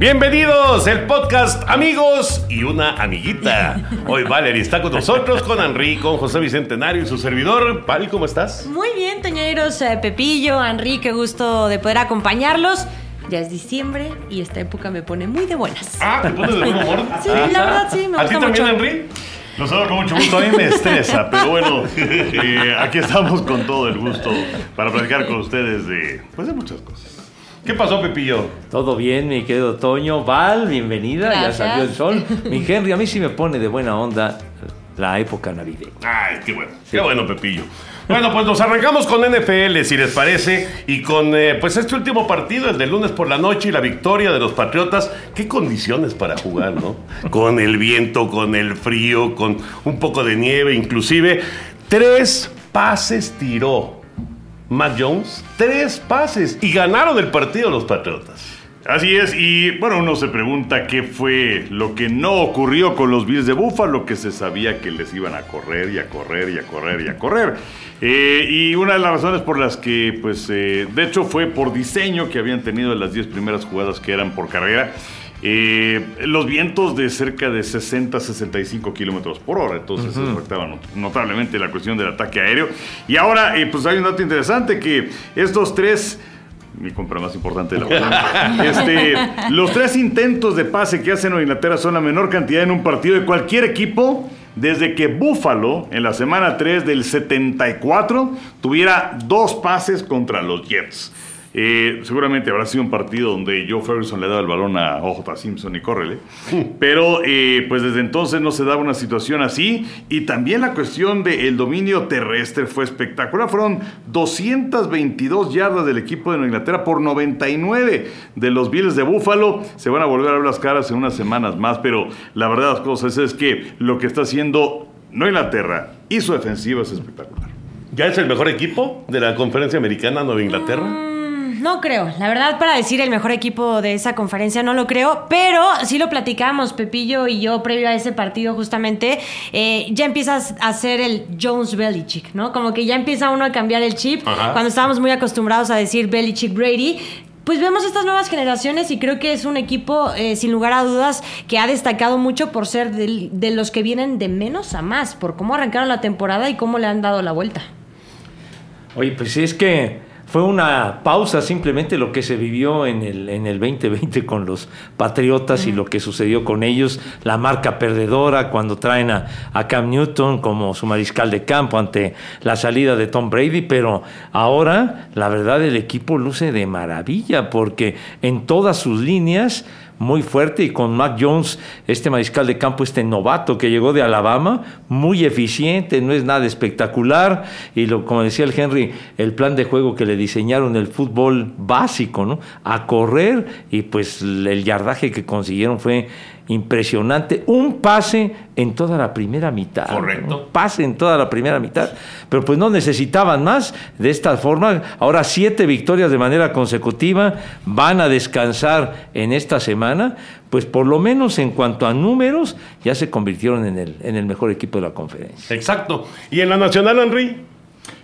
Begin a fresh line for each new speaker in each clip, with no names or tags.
Bienvenidos, el podcast Amigos y una amiguita. Hoy Valerie está con nosotros, con Henry, con José Bicentenario y su servidor. Pali, ¿cómo estás?
Muy bien, Toñeros, eh, Pepillo, Henry, qué gusto de poder acompañarlos. Ya es diciembre y esta época me pone muy de buenas.
Ah, ¿te pones de buen humor?
Sí, la verdad sí, me
¿A ti
gusta
también,
mucho.
Henry?
Saludo con mucho gusto, a mí me estresa, pero bueno, eh, aquí estamos con todo el gusto para platicar con ustedes de, pues de muchas cosas.
¿Qué pasó, Pepillo?
Todo bien, mi querido Toño. Val, bienvenida.
Gracias.
Ya salió el sol. Mi Henry, a mí sí me pone de buena onda la época navideña.
Ay, qué bueno, qué bueno, Pepillo. Bueno, pues nos arrancamos con NFL, si les parece, y con eh, pues este último partido, el de lunes por la noche y la victoria de los Patriotas. Qué condiciones para jugar, ¿no? Con el viento, con el frío, con un poco de nieve, inclusive. Tres pases tiró Matt Jones, tres pases, y ganaron el partido los Patriotas.
Así es, y bueno, uno se pregunta qué fue lo que no ocurrió con los Bills de Buffalo, que se sabía que les iban a correr y a correr y a correr y a correr. Eh, y una de las razones por las que, pues, eh, de hecho fue por diseño que habían tenido las 10 primeras jugadas que eran por carrera. Eh, los vientos de cerca de 60-65 kilómetros por hora, entonces eso afectaba not- notablemente la cuestión del ataque aéreo. Y ahora, eh, pues hay un dato interesante que estos tres mi compra más importante de la mañana. Este, los tres intentos de pase que hacen Nueva Inglaterra son la menor cantidad en un partido de cualquier equipo desde que Buffalo en la semana 3 del 74 tuviera dos pases contra los Jets. Eh, seguramente habrá sido un partido donde Joe Ferguson le daba el balón a OJ Simpson y córrele. Pero eh, pues desde entonces no se daba una situación así. Y también la cuestión del dominio terrestre fue espectacular. Fueron 222 yardas del equipo de Inglaterra por 99 de los Bills de Buffalo. Se van a volver a ver las caras en unas semanas más. Pero la verdad de las cosas es que lo que está haciendo Nueva Inglaterra y su defensiva es espectacular.
¿Ya es el mejor equipo de la conferencia americana Nueva Inglaterra?
No creo, la verdad para decir el mejor equipo de esa conferencia no lo creo, pero sí lo platicamos Pepillo y yo previo a ese partido justamente, eh, ya empiezas a hacer el Jones Belichick, ¿no? Como que ya empieza uno a cambiar el chip,
Ajá.
cuando estábamos muy acostumbrados a decir Belichick Brady. Pues vemos estas nuevas generaciones y creo que es un equipo, eh, sin lugar a dudas, que ha destacado mucho por ser del- de los que vienen de menos a más, por cómo arrancaron la temporada y cómo le han dado la vuelta.
Oye, pues es que fue una pausa simplemente lo que se vivió en el, en el 2020 con los Patriotas y lo que sucedió con ellos, la marca perdedora cuando traen a, a Cam Newton como su mariscal de campo ante la salida de Tom Brady, pero ahora la verdad el equipo luce de maravilla porque en todas sus líneas muy fuerte y con Mac Jones, este mariscal de campo, este novato que llegó de Alabama, muy eficiente, no es nada espectacular y lo, como decía el Henry, el plan de juego que le diseñaron el fútbol básico, ¿no? A correr y pues el yardaje que consiguieron fue impresionante, un pase en toda la primera mitad.
Correcto.
Un pase en toda la primera mitad, pero pues no necesitaban más de esta forma. Ahora siete victorias de manera consecutiva, van a descansar en esta semana, pues por lo menos en cuanto a números ya se convirtieron en el, en el mejor equipo de la conferencia.
Exacto. ¿Y en la Nacional, Henry?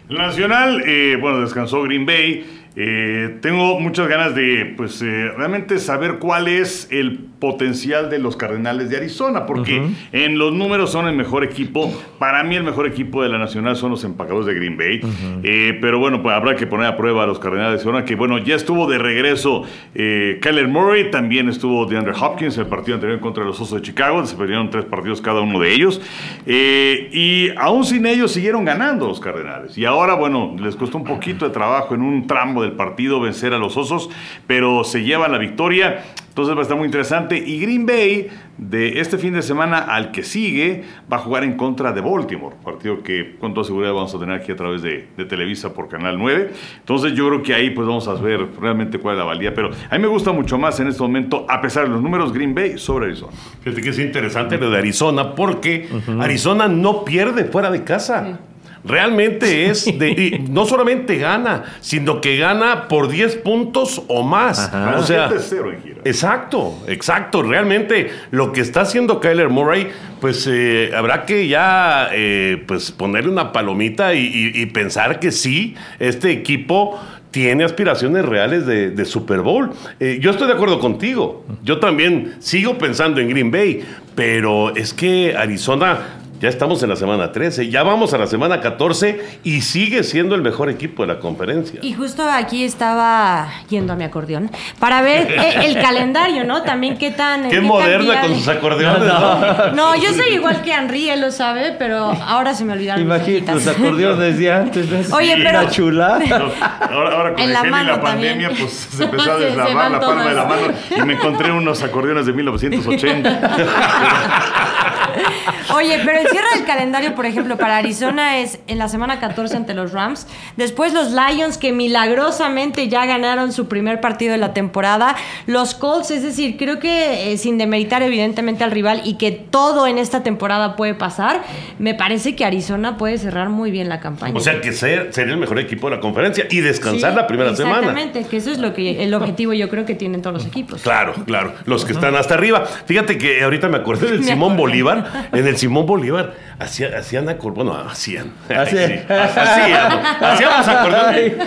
El Nacional, eh, bueno, descansó Green Bay. Eh, tengo muchas ganas de, pues, eh, realmente saber cuál es el potencial de los Cardenales de Arizona, porque en los números son el mejor equipo. Para mí el mejor equipo de la Nacional son los empacadores de Green Bay. Eh, pero bueno, pues habrá que poner a prueba a los Cardenales de Arizona, que bueno, ya estuvo de regreso eh, Kyler Murray, también estuvo DeAndre Hopkins el partido anterior contra los Osos de Chicago, se perdieron tres partidos cada uno de ellos. Eh, y aún sin ellos siguieron ganando los Cardenales. Y ahora, bueno, les costó un poquito de trabajo en un tramo del partido vencer a los Osos, pero se llevan la victoria. Entonces va a estar muy interesante. Y Green Bay, de este fin de semana al que sigue, va a jugar en contra de Baltimore. Partido que con toda seguridad vamos a tener aquí a través de, de Televisa por Canal 9. Entonces yo creo que ahí pues vamos a ver realmente cuál es la valía. Pero a mí me gusta mucho más en este momento, a pesar de los números, Green Bay sobre Arizona.
Fíjate que es interesante lo de Arizona porque Arizona no pierde fuera de casa. Realmente es de, y no solamente gana, sino que gana por 10 puntos o más. O sea,
7-0 en gira.
Exacto, exacto. Realmente lo que está haciendo Kyler Murray, pues eh, habrá que ya eh, pues ponerle una palomita y, y- y pensar que sí, este equipo tiene aspiraciones reales de, de Super Bowl. Eh, yo estoy de acuerdo contigo. Yo también sigo pensando en Green Bay, pero es que Arizona... Ya estamos en la semana 13, ya vamos a la semana 14 y sigue siendo el mejor equipo de la conferencia.
Y justo aquí estaba yendo a mi acordeón para ver eh, el calendario, ¿no? También qué tan...
Qué
qué
moderna con sus acordeones, ¿no?
No, yo soy igual que Henry, él lo sabe, pero ahora se me olvidaron
Imagínate los acordeones de antes. ¿no?
Oye, pero-
Una chulada.
Ahora, ahora con
En
el
la
gel y
mano
la pandemia,
también.
pues se empezó a deslavar la palma de la mano y me encontré unos acordeones de 1980.
Oye, pero el cierre del calendario, por ejemplo, para Arizona es en la semana 14 ante los Rams. Después los Lions, que milagrosamente ya ganaron su primer partido de la temporada. Los Colts, es decir, creo que eh, sin demeritar evidentemente al rival y que todo en esta temporada puede pasar, me parece que Arizona puede cerrar muy bien la campaña.
O sea que ser, el mejor equipo de la conferencia y descansar
Sí,
la primera semana.
Exactamente, que eso es lo que el objetivo yo creo que tienen todos los equipos.
Claro, claro, los que están hasta arriba. Fíjate que ahorita me acordé del Simón. Bolívar. En el Simón Bolívar hacía- hacían acor- bueno, hacían.
Hacían.
Sí, hacíamos,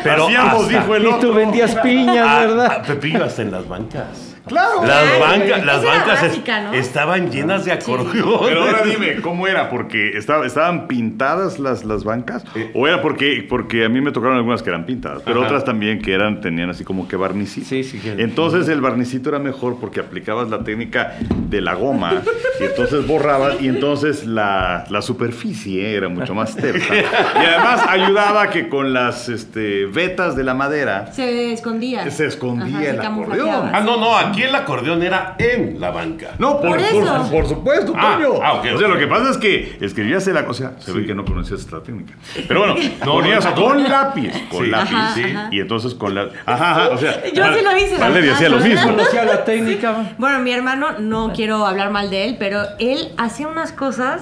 pero
Hacíamos,
hasta-
dijo el
Y tú
otro.
vendías piñas,
Ah,
¿verdad?
ah, Pepillo hasta en las bancas.
Claro.
Las
Claro,
las bancas es-
básica, ¿no?
estaban llenas de acordeones.
Pero ahora dime, ¿cómo era? ¿Porque estaba- estaban pintadas las, las bancas? ¿O era porque, porque a mí me tocaron algunas que eran pintadas, pero
Ajá.
otras también que eran, tenían así como que barnicito?
Sí, sí, que-
Entonces el barnicito era mejor porque aplicabas la técnica de la goma y entonces borrabas y entonces la, la superficie era mucho más tersa. Y además ayudaba que con las este, vetas de la madera
Se escondía.
Se escondía
se
el acordeón.
Ah, no, no, aquí el acordeón era en la banca.
No, por,
Por
por-
eso.
por supuesto,
Ah,
Toño.
ah,
o sea, lo que pasa es que escribías el o sea, se ve que no conocías esta técnica. Pero bueno,
No,
ponías con lápiz, con
Sí.
lápiz,
Ajá,
sí,
ajá.
y entonces con la Ajá, ajá, o sea,
Yo sí lo hice.
Valeria hacía lo
Ajá.
mismo.
Conocía la técnica.
Bueno, mi hermano, no quiero hablar mal de él, pero él hacía unas cosas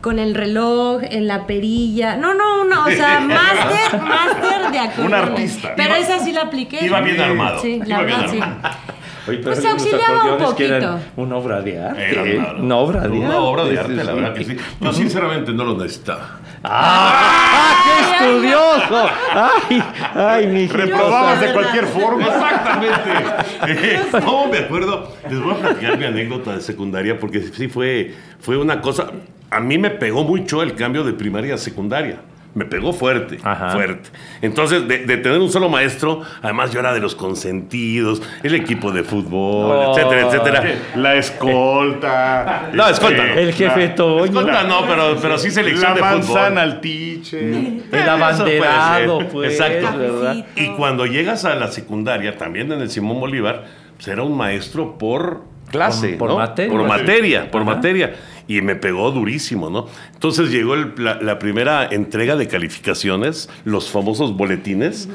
con el reloj, en la perilla. No, no, no, o sea, máster, máster de acordeón.
Un artista.
Pero
Iba-
esa sí la apliqué.
iba bien armado.
Sí, la
Iba
verdad, sí.
Oye, pero
Pues auxiliaba un
eran
poquito.
una obra de arte.
Era una,
Una obra de arte.
Una obra de arte, la verdad que sí. Yo sinceramente no lo necesitaba.
¡Ah! ¡Qué estudioso! ¡Ay! ¡Ay, mi
reprobabas de cualquier forma.
Exactamente. no, me acuerdo. Les voy a platicar mi anécdota de secundaria porque sí fue, fue una cosa. A mí me pegó mucho el cambio de primaria a secundaria. Me pegó fuerte,
Ajá.
fuerte. Entonces, de, de tener un solo maestro, además yo era de los consentidos, el equipo de fútbol,
Oh.
etcétera, etcétera.
La escolta.
No, escolta,
este,
El jefe
la-
Toño.
Escolta, no, pero, pero sí selección
La
de
manzana
fútbol.
al tiche.
El
Eso puede
abanderado, pues.
Exacto.
¿verdad?
Y cuando llegas a la secundaria, también en el Simón Bolívar, pues era un maestro por clase,
Por- por
¿no?
materia.
Por materia, por
Ajá.
materia. Y me pegó durísimo, ¿no? Entonces llegó la, primera entrega de calificaciones, los famosos boletines.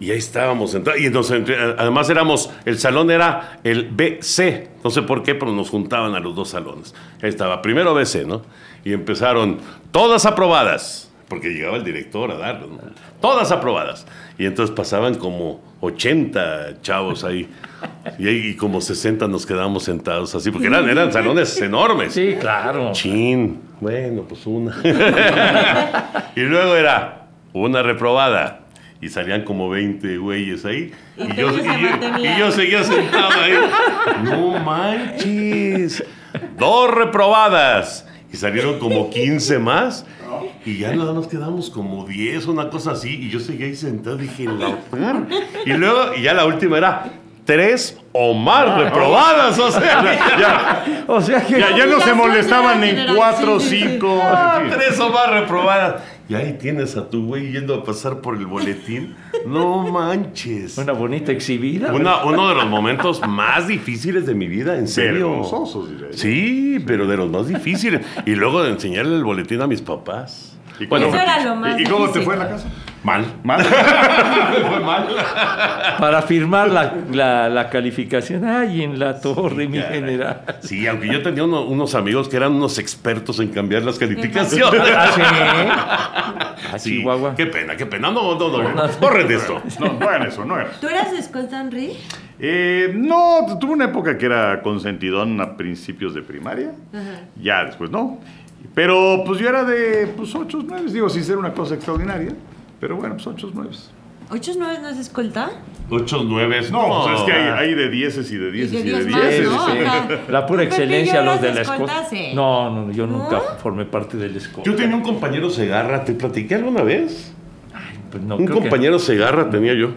Y ahí estábamos. Y entre- además éramos, el salón era el BC. No sé por qué, pero nos juntaban a los dos salones. Ahí estaba, primero BC, ¿no? Y empezaron, todas aprobadas. Porque llegaba el director a darlos, ¿no? Todas aprobadas. Y entonces pasaban como 80 chavos ahí. Y, ahí- y como 60 nos quedábamos sentados así, porque eran, eran salones enormes.
Sí, claro.
Chin, bueno, pues una. y luego era una reprobada. Y salían como 20 güeyes ahí.
Y
Y, yo, y yo- y yo seguía sentado ahí. No manches. Dos reprobadas. Y salieron como 15 más. Y ya nada nos quedamos como 10, una cosa así. Y yo seguía ahí sentado. Dije, la... Y luego, y ya la última era tres o más reprobadas. O sea, ya.
O sea que.
Ya, ya no se molestaban en cuatro, cinco.
Ah, tres o más reprobadas. Y ahí tienes a tu güey yendo a pasar por el boletín. No manches.
Una bonita exhibida.
Una- uno de los momentos más difíciles de mi vida, en serio.
Vergonzosos, diré yo.
Sí, pero de los más difíciles. Y luego de enseñarle el boletín a mis papás.
¿Y
Bueno,
Eso era lo más
¿Y, y cómo te
difícil.
fue en la casa?
mal.
Mal.
Para firmar la, la- la calificación. Ay, en la torre, mi general.
Sí, aunque yo tenía uno- unos amigos que eran unos expertos en cambiar las calificaciones.
Ah, sí. A
Sí,
Chihuahua.
Qué pena, qué pena. No, no, no. Borren esto.
No, no era eso, no era.
¿Tú eras de escolta, Henry?
Eh, no, tuve una época que era consentidón a principios de primaria. Ya después no. Pero pues yo era de pues 8 9, digo, sin ser una cosa extraordinaria. Pero bueno, pues 8 9.
¿Ocho nueve no es escolta?
Ocho, nueve.
No, pues es que hay, hay de 10 y de 10 y de
diez
10.
más,
Sí,
¿no?
sí. La pura
¿Tú,
excelencia, los de la
escolta?
escolta.
Sí.
No, no, yo
¿No?
nunca formé parte del escolta.
Yo tenía un compañero Segarra, ¿te platiqué alguna vez?
Pues no,
un
creo que-
compañero Segarra tenía yo.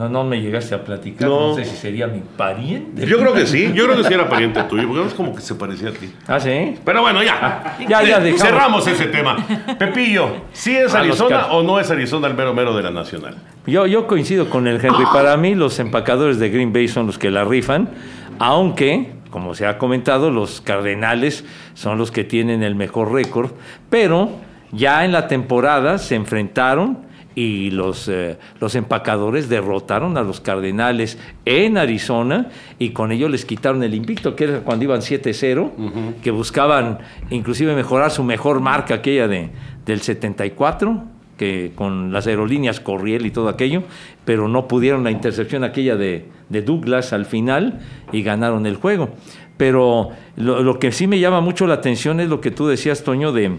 No, no me llegaste a platicar.
No.
No. sé si sería mi pariente.
Yo creo que sí, yo creo que sí era pariente tuyo, porque no es como que se parecía a ti.
Ah, sí.
Pero bueno, ya.
Ya, ya, dejamos.
Cerramos ese tema. Pepillo, ¿sí es
A los
Arizona o no es Arizona el mero mero de la Nacional?
Yo, yo coincido con el Henry. Para mí, los empacadores de Green Bay son los que la rifan, aunque, como se ha comentado, los Cardenales son los que tienen el mejor récord. Pero ya en la temporada se enfrentaron y los, eh, los empacadores derrotaron a los Cardenales en Arizona y con ello les quitaron el invicto, que era cuando iban 7-0, que buscaban inclusive mejorar su mejor marca, aquella de, del 74 que con las aerolíneas Corriel y todo aquello, pero no pudieron la intercepción aquella de, de Douglas al final y ganaron el juego. Pero lo, lo que sí me llama mucho la atención es lo que tú decías, Toño, de,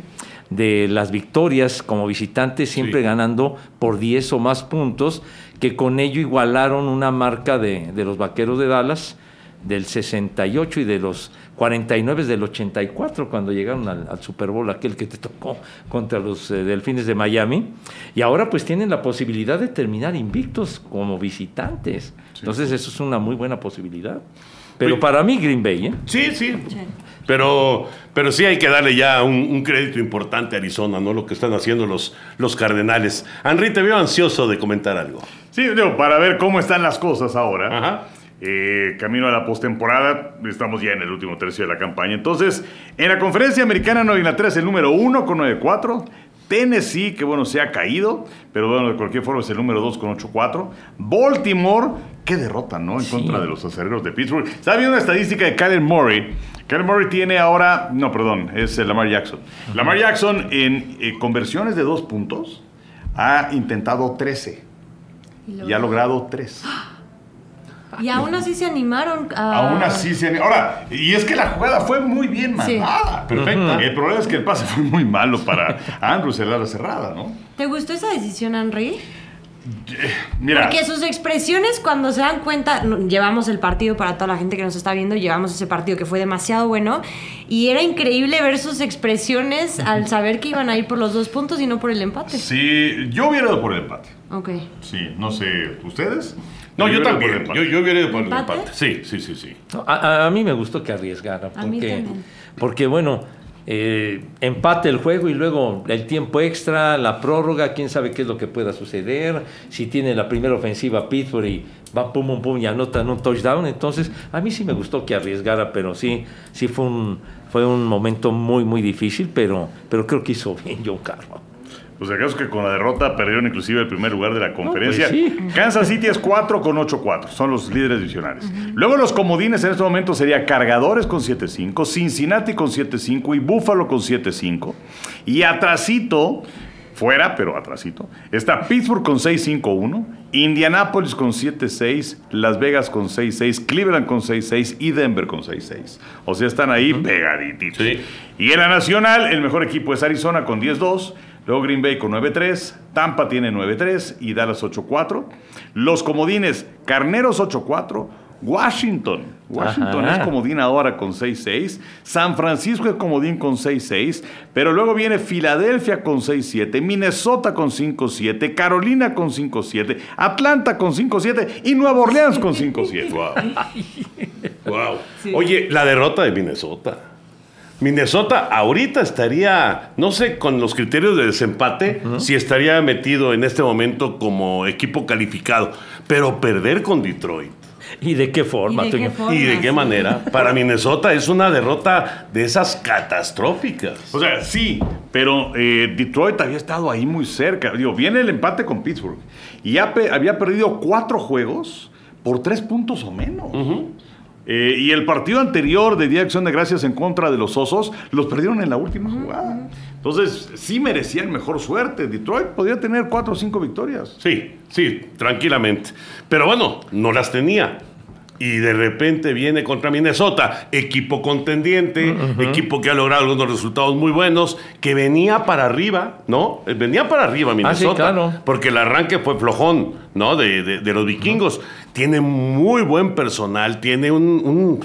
de las victorias como visitantes, siempre
Sí.
ganando por 10 o más puntos, que con ello igualaron una marca de, de los Vaqueros de Dallas del 68 y de los 49 del 84 cuando llegaron al, al Super Bowl aquel que te tocó contra los eh, Delfines de Miami. Y ahora pues tienen la posibilidad de terminar invictos como visitantes. Entonces eso es una muy buena posibilidad pero para mí Green Bay ¿eh?
Sí, sí. Pero, pero sí hay que darle ya un, un crédito importante a Arizona, ¿no? Lo que están haciendo los, los Cardenales. Henry, te veo ansioso de comentar algo.
Sí, digo, para ver cómo están las cosas ahora.
Ajá.
Eh, camino a la postemporada, estamos ya en el último tercio de la campaña. Entonces, en la conferencia americana Nueva Inglaterra es el número uno con 9-4. Tennessee, que bueno, se ha caído, pero bueno, de cualquier forma es el número 2 con 8-4. Baltimore, qué derrota, ¿no? En
Sí.
contra de los acereros de Pittsburgh. ¿Está viendo una estadística de Kyler Murray? Kyler Murray tiene ahora, no, perdón, es Lamar Jackson. Lamar Jackson en eh, conversiones de dos puntos ha intentado 13 y ha logrado 3.
Y aún así se animaron a...
Aún así se... Ahora, y es que la jugada fue muy bien
Sí.
mandada.
Perfecta.
El problema es que el pase fue muy malo para Andrews en la cerrada, ¿no?
¿Te gustó esa decisión, Henry?
Mira,
Porque sus expresiones cuando se dan cuenta, llevamos el partido para toda la gente que nos está viendo, llevamos ese partido que fue demasiado bueno y era increíble ver sus expresiones al saber que iban a ir por los dos puntos y no por el empate.
sí, yo hubiera ido por el empate.
Ok.
Sí, no sé, ¿ustedes?
No, yo, también. Yo, yo hubiera ido por el
¿Empate?
empate. Sí, sí, sí, sí.
No, A, a- mí me gustó que arriesgara,
A mí
porque,
también.
porque bueno, eh, empate el juego y luego el tiempo extra, la prórroga, quién sabe qué es lo que pueda suceder, si tiene la primera ofensiva Pittsburgh y va pum, pum, pum y anotan un touchdown, entonces a mí sí me gustó que arriesgara, pero sí, sí fue un, fue un momento muy, muy difícil, pero, pero creo que hizo bien John Carroll.
Pues acaso que con la derrota perdieron inclusive el primer lugar de la conferencia.
pues sí.
Kansas City es 4 con 8-4, son los líderes divisionales. Luego los comodines en este momento sería Cargadores con 7-5, Cincinnati con 7-5 y Buffalo con 7-5. Y atrasito, fuera, pero atrasito, está Pittsburgh con 6-5-1, Indianapolis con 7-6, Las Vegas con 6-6, Cleveland con 6-6 y Denver con 6-6. O sea, están ahí pegaditos.
Sí.
Y en la nacional, el mejor equipo es Arizona con 10-2. Luego Green Bay con 9-3. Tampa tiene 9-3 y Dallas 8-4. Los comodines, Carneros 8-4. Washington. Washington
Ajá.
es comodín ahora con 6-6. San Francisco es comodín con 6-6. Pero luego viene Filadelfia con 6-7. Minnesota con 5-7. Carolina con 5-7. Atlanta con 5-7. Y Nueva Orleans con 5-7.
Wow. wow. Oye, la derrota de Minnesota. Minnesota ahorita estaría, no sé, con los criterios de desempate, si estaría metido en este momento como equipo calificado. Pero perder con Detroit.
¿Y de qué forma,
¿Y de qué
Toño?
forma?
¿Y de qué
sí.
manera? Para Minnesota es una derrota de esas catastróficas.
O sea, sí, pero eh, Detroit había estado ahí muy cerca. Digo, viene el empate con Pittsburgh. Y ya pe- había perdido cuatro juegos por tres puntos o menos. Eh, y el partido anterior de Día de Acción de Gracias en contra de los Osos los perdieron en la última jugada. Entonces, sí merecían mejor suerte. Detroit podía tener cuatro o cinco victorias.
Sí, sí, tranquilamente. Pero bueno, no las tenía. Y de repente viene contra Minnesota, equipo contendiente, equipo que ha logrado algunos resultados muy buenos, que venía para arriba, ¿no? Eh, Venía para arriba Minnesota.
claro.
Porque el arranque fue flojón, ¿no? De, de- de los vikingos. Tiene muy buen personal, tiene un, un-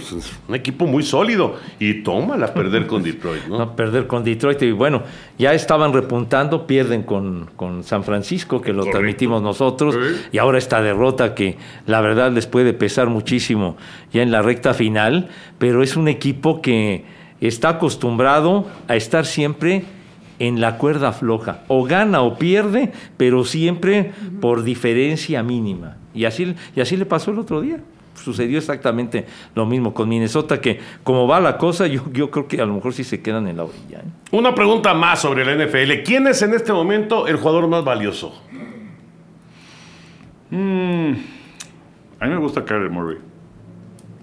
un equipo muy sólido. Y tómala perder con Detroit, ¿no?
No, perder con Detroit. Y bueno, ya estaban repuntando, pierden con, con San Francisco, que lo
Correcto.
transmitimos nosotros. Y ahora esta derrota que la verdad les puede pesar muchísimo ya en la recta final. Pero es un equipo que está acostumbrado a estar siempre en la cuerda floja. O gana o pierde, pero siempre por diferencia mínima. Y así, y así le pasó el otro día. Sucedió exactamente lo mismo con Minnesota, que como va la cosa, yo, yo creo que a lo mejor sí se quedan en la orilla. ¿eh?
Una pregunta más sobre la NFL. ¿Quién es en este momento el jugador más valioso?
A mí me gusta Kyler Murray.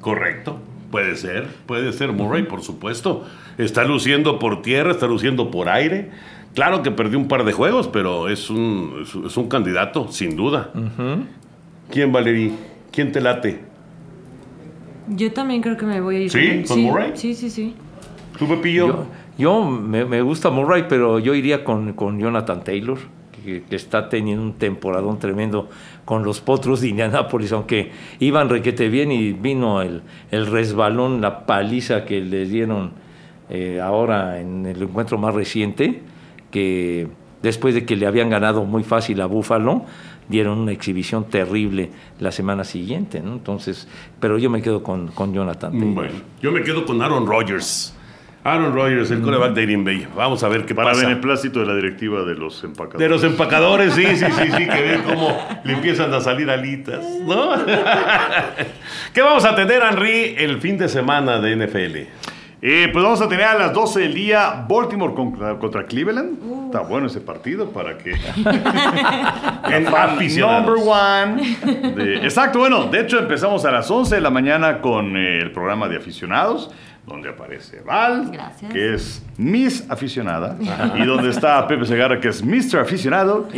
Correcto. Puede ser, puede ser Murray, por supuesto. Está luciendo por tierra, está luciendo por aire. Claro que perdió un par de juegos, pero es un, es, un candidato, sin duda. ¿Quién, Valerie? ¿Quién te late?
Yo también creo que me voy a ir
¿Sí? ¿Con Murray?
Sí, sí, sí.
¿Tú, Pepillo?
Yo, yo me, me gusta Murray, pero yo iría con, con Jonathan Taylor, que, está teniendo un temporadón tremendo con los potros de Indianápolis, aunque iban requete bien y vino el, el resbalón, la paliza que les dieron eh, ahora en el encuentro más reciente, que después de que le habían ganado muy fácil a Búfalo, dieron una exhibición terrible la semana siguiente. Entonces, pero yo me quedo con, con Jonathan.
Bueno, yo me quedo con Aaron Rodgers. Aaron Rodgers, el coreback de Green Bay. Vamos a ver qué
Para
pasa.
beneplácito de la directiva de los empacadores.
De los empacadores, sí, sí, sí, sí, que ven cómo le empiezan a salir alitas, ¿no? ¿Qué vamos a tener, Henry, el fin de semana de NFL?
Eh, pues vamos a tener a las 12 del día Baltimore contra, contra Cleveland. Está bueno ese partido para que.
En aficionados.
Number one. de- exacto, bueno, de hecho empezamos a las 11 de la mañana con eh, el programa de aficionados, donde aparece Val,
Gracias.
que es Miss Aficionada, y donde está Pepe Segarra, que es Mr. Aficionado,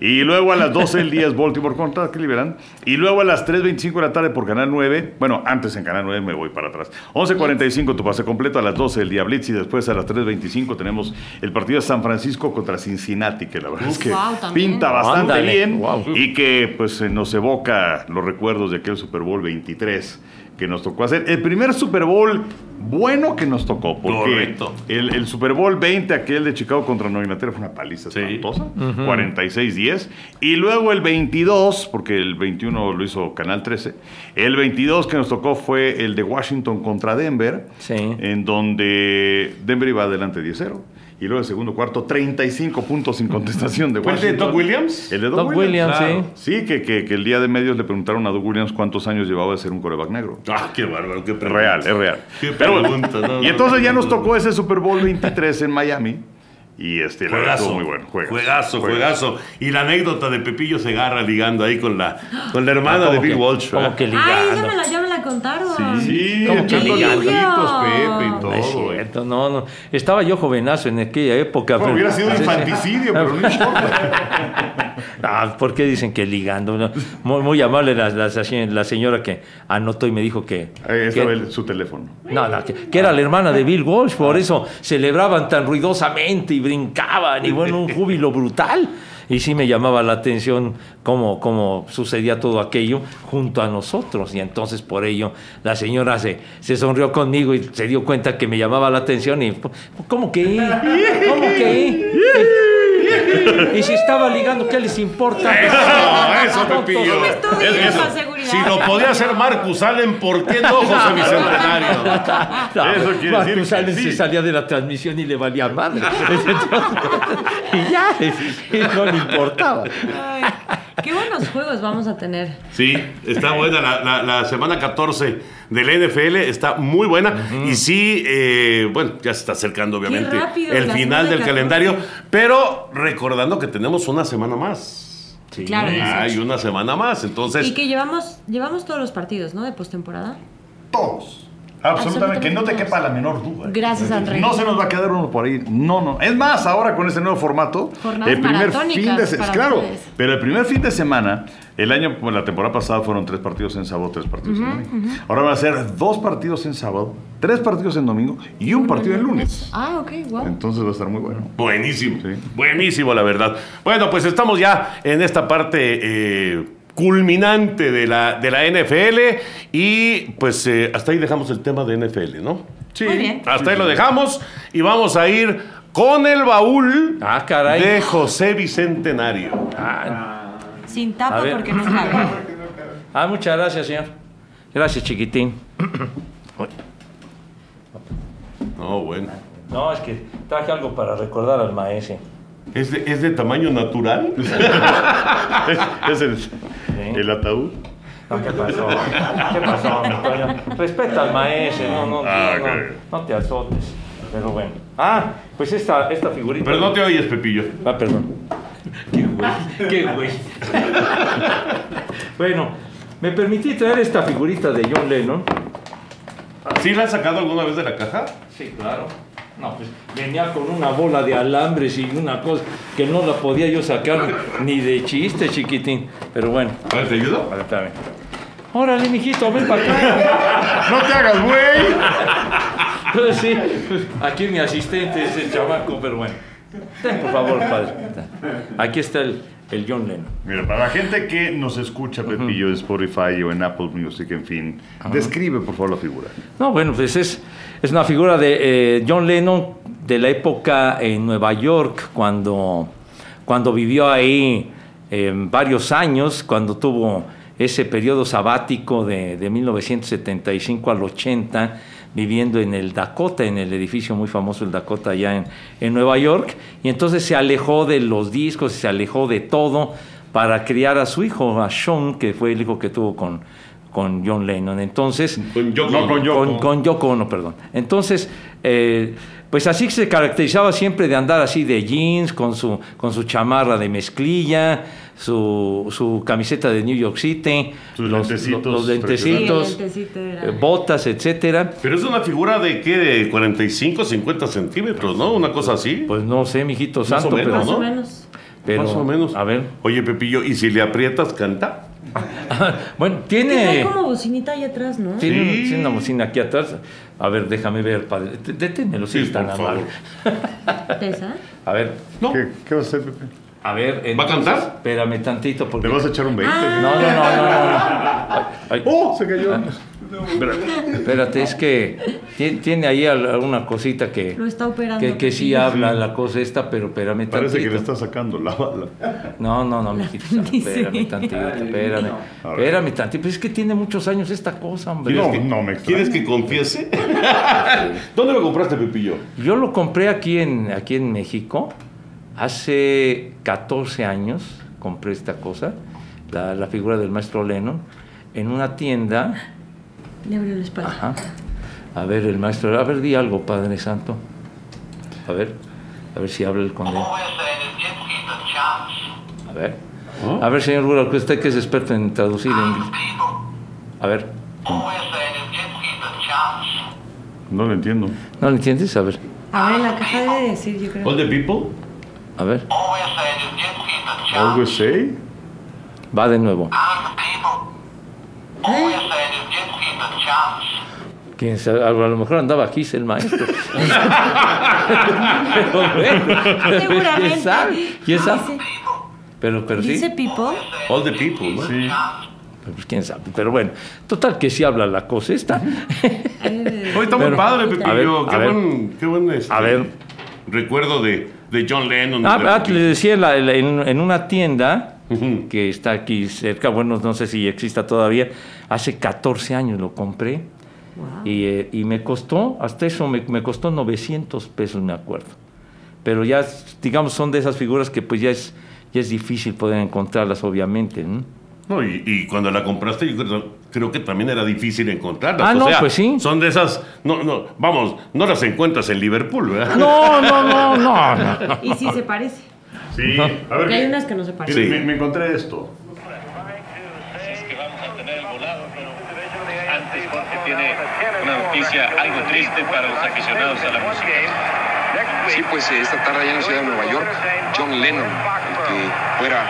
y luego a las 12 del día es Baltimore contra Cleveland, y luego a las 3.25 de la tarde por Canal 9, bueno, antes en Canal 9 me voy para atrás, 11.45 tu pase completo, a las 12 del día Blitz, y después a las 3.25 tenemos el partido de San Francisco contra Cincinnati, que la verdad es que
Wow,
pinta bastante
Ándale,
bien,
wow.
y que pues nos evoca los recuerdos de aquel Super Bowl 23 que nos tocó hacer. El primer Super Bowl bueno que nos tocó, porque
Correcto.
el, el Super Bowl 20, aquel de Chicago contra Nueva Inglaterra, fue una paliza
Sí.
espantosa, 46-10. Y luego el 22, porque el 21 lo hizo Canal 13, el 22 que nos tocó fue el de Washington contra Denver,
Sí.
en donde Denver iba adelante 10-0. Y luego el segundo cuarto, 35 puntos sin contestación de
¿Fue el de
Washington.
Doug Williams?
El de Doug,
Doug Williams,
claro.
sí.
Sí, que, que, que el día de medios le preguntaron a Doug Williams cuántos años llevaba de ser un coreback negro.
Ah, qué bárbaro, qué pregunta.
Real, es real.
Qué
Pero
pregunta, no,
y entonces
no,
ya
no,
nos
no.
tocó ese Super Bowl 23 en Miami. Y este, la verdad,
Juegazo,
muy bueno. Juegazo,
juegazo, juegazo. Y la anécdota de Pepillo Segarra ligando ahí con la, con la hermana de
Como
Bill
que-
Walsh.
como que
Ay, ya
ligando.
me la, ya me la contaron.
Sí,
¿Cómo que
echando
ligando?
ojitos, Pepe y
No
todo.
es cierto, no, no. Estaba yo jovenazo en aquella época.
Bueno,
pero-
hubiera sido
Sí, sí.
infanticidio, pero no importa.
Ah, ¿Por qué dicen que ligando? No, Muy, muy amable la, la- la señora que anotó y me dijo que...
Ahí estaba
que-
el- su teléfono.
no, no, que, que era la hermana de Bill Walsh, por eso celebraban tan ruidosamente y brincaban y bueno, un júbilo brutal. Y sí me llamaba la atención cómo, cómo sucedía todo aquello junto a nosotros. Y entonces por ello la señora se, se sonrió conmigo y se dio cuenta que me llamaba la atención y ¿cómo que? ¿Cómo que? Y si estaba ligando, ¿qué les importa?
Eso, eso, Pepillo. Si lo podía hacer Marcus Allen, ¿por qué no José Bicentenario?
No,
Eso quiere
Marcus
decir que
Allen
sí.
se salía de la transmisión y le valía madre. y ya, y no le importaba.
Ay, qué buenos juegos vamos a tener.
Sí, está buena. La, la- la semana 14 del NFL está muy buena. Y sí, eh, bueno, ya se está acercando, obviamente,
rápido,
el final del
14.
calendario. Pero recordando que tenemos una semana más.
Claro.
Hay una semana más. Entonces,
Y que llevamos, llevamos todos los partidos, ¿no? De postemporada.
Todos. Absolutamente, que no te quepa la menor duda.
Gracias, André.
No se nos va a quedar uno por ahí. No, no. Es más, ahora con este nuevo formato,
Jornadas
el primer fin de se-
para
claro,
ustedes.
pero el primer fin de semana, el año, bueno, la temporada pasada fueron tres partidos en sábado, tres partidos en domingo. Ahora van a ser dos partidos en sábado, tres partidos en domingo y un partido en lunes.
Ah, ok, wow.
Entonces va a estar muy bueno.
buenísimo.
Sí.
Buenísimo, la verdad. Bueno, pues estamos ya en esta parte eh, culminante de la, de la NFL. Y pues eh, hasta ahí dejamos el tema de NFL, ¿no?
Sí.
Muy bien.
Hasta ahí lo dejamos y vamos a ir con el baúl
Ah, caray.
de José Bicentenario.
Sin
A
tapa porque no cabe.
Ah, muchas gracias, señor. Gracias, chiquitín.
No, bueno.
No, es que traje algo para recordar al maese.
¿Es de, es de tamaño natural?
Es el, el ataúd.
No, ¿Qué pasó? ¿Qué pasó? Respeta al maese, no, no,
Ah,
no,
ok.
no, no te azotes. Pero bueno. Ah, pues esta, esta figurita.
Pero no te oyes, Pepillo.
Ah, perdón. Qué güey, qué güey. bueno, me permití traer esta figurita de John Lennon.
¿Sí la has sacado alguna vez de la caja?
Sí, claro. No, pues venía con una bola de alambres y una cosa que no la podía yo sacar ni de chiste, chiquitín. Pero bueno,
A ver, ¿te ayudo?
a ver, espérame. Órale, mijito, ven para acá.
¡No te hagas, güey!
Pues sí, pues, aquí mi asistente es el chamaco, pero bueno. Ten, por favor, padre. Aquí está el, el John Lennon.
Mira, para la gente que nos escucha, Pepillo, en Spotify o en Apple Music, en fin, describe por favor la figura.
No, bueno, pues es, es una figura de eh, John Lennon de la época en Nueva York, cuando, cuando vivió ahí eh, varios años, cuando tuvo ese periodo sabático de, de 1975 al 80, viviendo en el Dakota, en el edificio muy famoso, el Dakota, allá en, en Nueva York, y entonces se alejó de los discos, se alejó de todo para criar a su hijo, a Sean, que fue el hijo que tuvo con, con John Lennon. Entonces,
Con Yoko.
No, con Yoko.
con, con Yoko Ono, perdón. Entonces, eh, pues así se caracterizaba siempre de andar así de jeans, con su, con su chamarra de mezclilla, su, su camiseta de New York City,
Sus
los,
lentecitos
los botas, etcétera.
Pero es una figura de qué, de 45, 50 centímetros, ¿no? Una cosa así.
Pues no sé, mijito
Más
santo,
o menos,
pero,
Más
¿no?
o menos.
pero-
Más o menos.
A ver.
Oye, Pepillo, ¿y si le aprietas, canta?
bueno,
Tiene
tiene.
como bocinita ahí atrás, ¿no?
Tiene,
Sí.
tiene una bocina aquí atrás. A ver, déjame ver, padre. Deténmelo, si
Sí,
es tan amable.
¿Pesa?
A ver,
No.
¿Qué, qué vas a hacer, Pepe?
A ver.
¿Va a cantar?
Espérame tantito, porque.
¿Le vas a echar un 20?
No, no, no, no. no, no. Ay, ay,
¡Oh! Se cayó.
Espérate, es que tiene, ahí al- alguna cosita que,
Lo está operando.
que, que sí habla la cosa esta, pero espérame
Parece que le
tantito.
está sacando la bala.
No, no, no, mijito, espérame tantito, espérame.
Ver.
Espérame tantito, pues es que tiene muchos años esta cosa, hombre.
No,
que-
no me extraña.
¿Quieres que confiese? ¿Dónde lo compraste, Pepillo?
Yo lo compré aquí en, aquí en México hace 14 años, compré esta cosa, la, la figura del maestro Lennon, en una tienda.
Le abrió la espalda.
Ajá. A ver, el maestro, a ver, di algo, Padre Santo. A ver, a ver si habla el conde. A ver. A ver, señor Gura, que usted que es experto en traducir en inglés. A ver,
No lo entiendo.
¿no lo entiendes? A ver,
A ver, en la caja debe decir, yo creo.
All the people.
A ver.
¿Algo say?
Va de nuevo. ¿Quién sabe? A lo mejor andaba aquí el maestro. Pero bueno. ¿Quién sabe? ¿Quién sabe? Pero, pero sí.
dice people.
All the people, ¿no?
Sí.
Pero, pues, ¿Quién sabe? Pero bueno, total que sí habla la cosa esta.
Oye, está muy padre,
A
Pepillo.
ver,
qué, buen, qué buen este,
A ver.
recuerdo de, de John Lennon.
Ah,
de-
ah, le decía la- la- en, en una tienda que está aquí cerca, bueno, no sé si exista todavía, hace 14 años lo compré y, eh, y me costó, hasta eso me, me costó 900 pesos, me acuerdo. Pero ya, digamos, son de esas figuras que pues ya es, ya es difícil poder encontrarlas, obviamente. ¿no?
No, y, y cuando la compraste, yo creo, creo que también era difícil encontrarlas.
Ah,
O
no,
sea,
pues sí.
Son de esas. No, no, vamos, no las encuentras en Liverpool, ¿verdad?
No, no, no, no, no.
Y sí se parece.
Sí, a ver.
Porque hay unas que no se parecen.
Mire, me, me encontré esto.
es que vamos a tener el volado, pero antes Jorge tiene una noticia algo triste para los aficionados a la música.
Sí, pues eh, esta tarde allá en la ciudad de Nueva York, John Lennon, el que fuera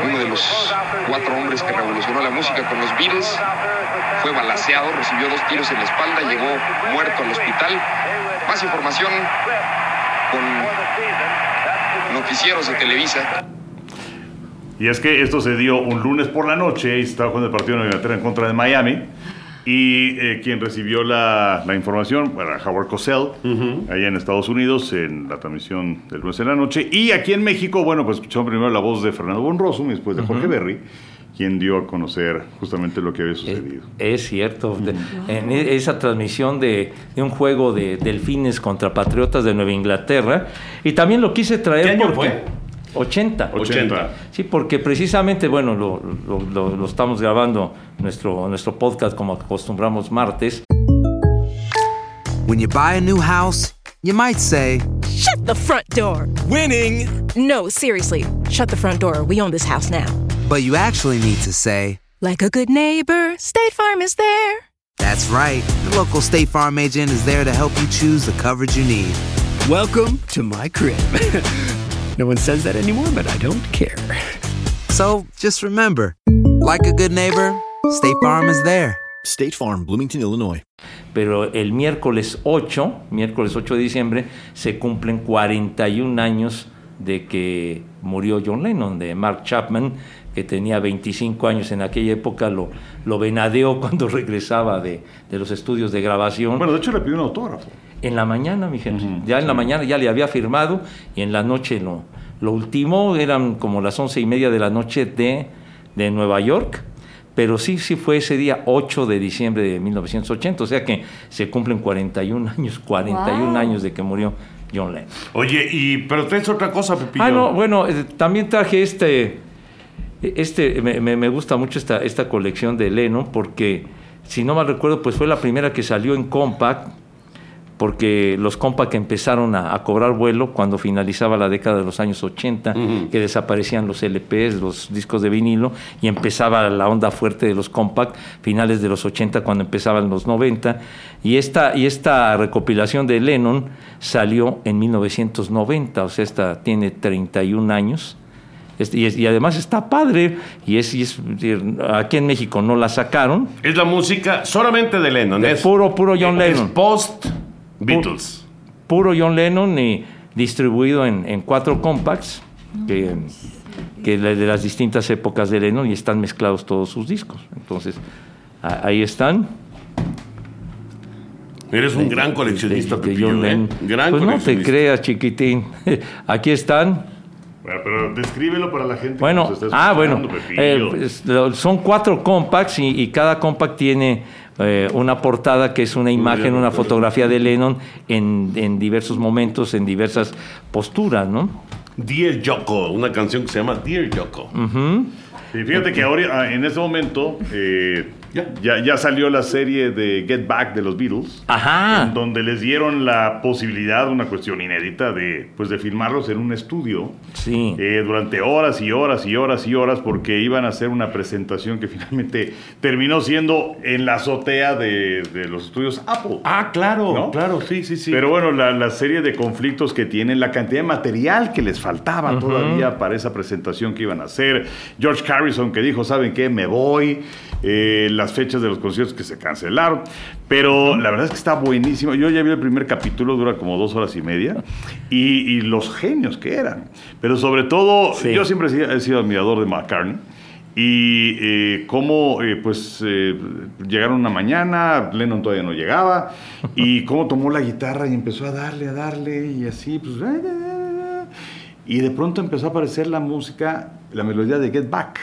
uno de los cuatro hombres que revolucionó la música con los Beatles, fue balaceado, recibió dos tiros en la espalda, llegó muerto al hospital. Más información con noticieros de Televisa.
Y es que esto se dio un lunes por la noche y estaba jugando el partido de Inglaterra en contra de Miami. Y eh, quien recibió la, la información era Howard Cosell, allá en Estados Unidos, en la transmisión del lunes en la noche. Y aquí en México, bueno, pues escuchamos primero la voz de Fernando Bonroso y después de Jorge Berry, quien dio a conocer justamente lo que había sucedido.
Es cierto. De- En e- esa transmisión de, de un juego de delfines contra patriotas de Nueva Inglaterra. Y también lo quise traer
¿Qué año
porque.
fue?
80.
80.
Sí, porque precisamente, bueno, lo, lo- lo- lo estamos grabando nuestro, nuestro podcast como acostumbramos martes.
When you buy a new house, you might say,
Shut the front door.
Winning!
No, seriously. Shut the front door. We own this house now.
But you actually need to say,
Like a good neighbor, State Farm is there.
That's right. The local State Farm agent is there to help you choose the coverage you need.
Welcome to my crib. no one says that anymore, but I don't care.
So just remember, like a good neighbor, State Farm is there.
State Farm, Bloomington, Illinois.
Pero el miércoles 8, miércoles 8 de diciembre, se cumplen 41 años de que murió John Lennon, de Mark Chapman, que tenía 25 años en aquella época, lo, lo venadeó cuando regresaba de, de los estudios de grabación.
Bueno, de hecho le pidió un autógrafo.
En la mañana, mi gente. ya en la mañana ya le había firmado y en la noche lo, lo último eran como las once y media de la noche de, de Nueva York. Pero sí, sí fue ese día 8 de diciembre de 1980. O sea que se cumplen 41 años, 41
Wow.
años de que murió John Lennon.
Oye, y pero traes otra cosa, Pepillo.
Ah, no, bueno, eh, también traje este, este, me, me- me gusta mucho esta, esta colección de Lennon porque, si no mal recuerdo, pues fue la primera que salió en Compact, porque los Compact empezaron a, a cobrar vuelo cuando finalizaba la década de los años 80, que desaparecían los LPs, los discos de vinilo, y empezaba la onda fuerte de los Compact, finales de los 80 cuando empezaban los 90, y esta, y esta recopilación de Lennon salió en 1990, o sea, esta tiene 31 años. Este, y, es- y además está padre, y es, y es- aquí en México no la sacaron,
Es la música solamente de Lennon.
de
es
puro, puro John
es
Lennon.
post Beatles.
puro John Lennon y distribuido en, en cuatro compacts que, que de las distintas épocas de Lennon y están mezclados todos sus discos. Entonces, a- ahí están.
Eres un gran coleccionista,
de- de
Pepillo,
John
¿eh?
Lennon.
Gran
pues no te creas, chiquitín. Aquí están.
Bueno, pero descríbelo para la gente
Bueno,
que nos está
ah, bueno, eh, pues, son cuatro compacts y, y cada compact tiene eh, una portada que es una imagen, una fotografía de Lennon en, en diversos momentos, en diversas posturas, ¿no?
Dear Yoko, una canción que se llama Dear Yoko.
Y fíjate que ahora, ah, en este momento, eh, ya. Ya, salió la serie de Get Back de los Beatles.
Ajá.
en donde les dieron la posibilidad, una cuestión inédita, de, pues, de filmarlos en un estudio
Sí.
eh, durante horas y horas y horas y horas porque iban a hacer una presentación que finalmente terminó siendo en la azotea de, de los estudios Apple.
Ah, claro,
¿No?
claro, sí, sí, sí.
Pero bueno, la, la serie de conflictos que tienen, la cantidad de material que les faltaba todavía para esa presentación que iban a hacer. George Harrison que dijo, ¿saben qué? Me voy. Eh, las fechas de los conciertos que se cancelaron. Pero la verdad es que está buenísimo. Yo ya vi el primer capítulo, dura como dos horas y media. Y, y los genios que eran. Pero sobre todo,
Sí.
yo siempre he sido- admirador de McCartney. Y eh, cómo, eh, pues, eh, llegaron una mañana, Lennon todavía no llegaba, y cómo tomó la guitarra y empezó a darle, a darle, y así, pues... Y de pronto empezó a aparecer la música, la melodía de Get Back.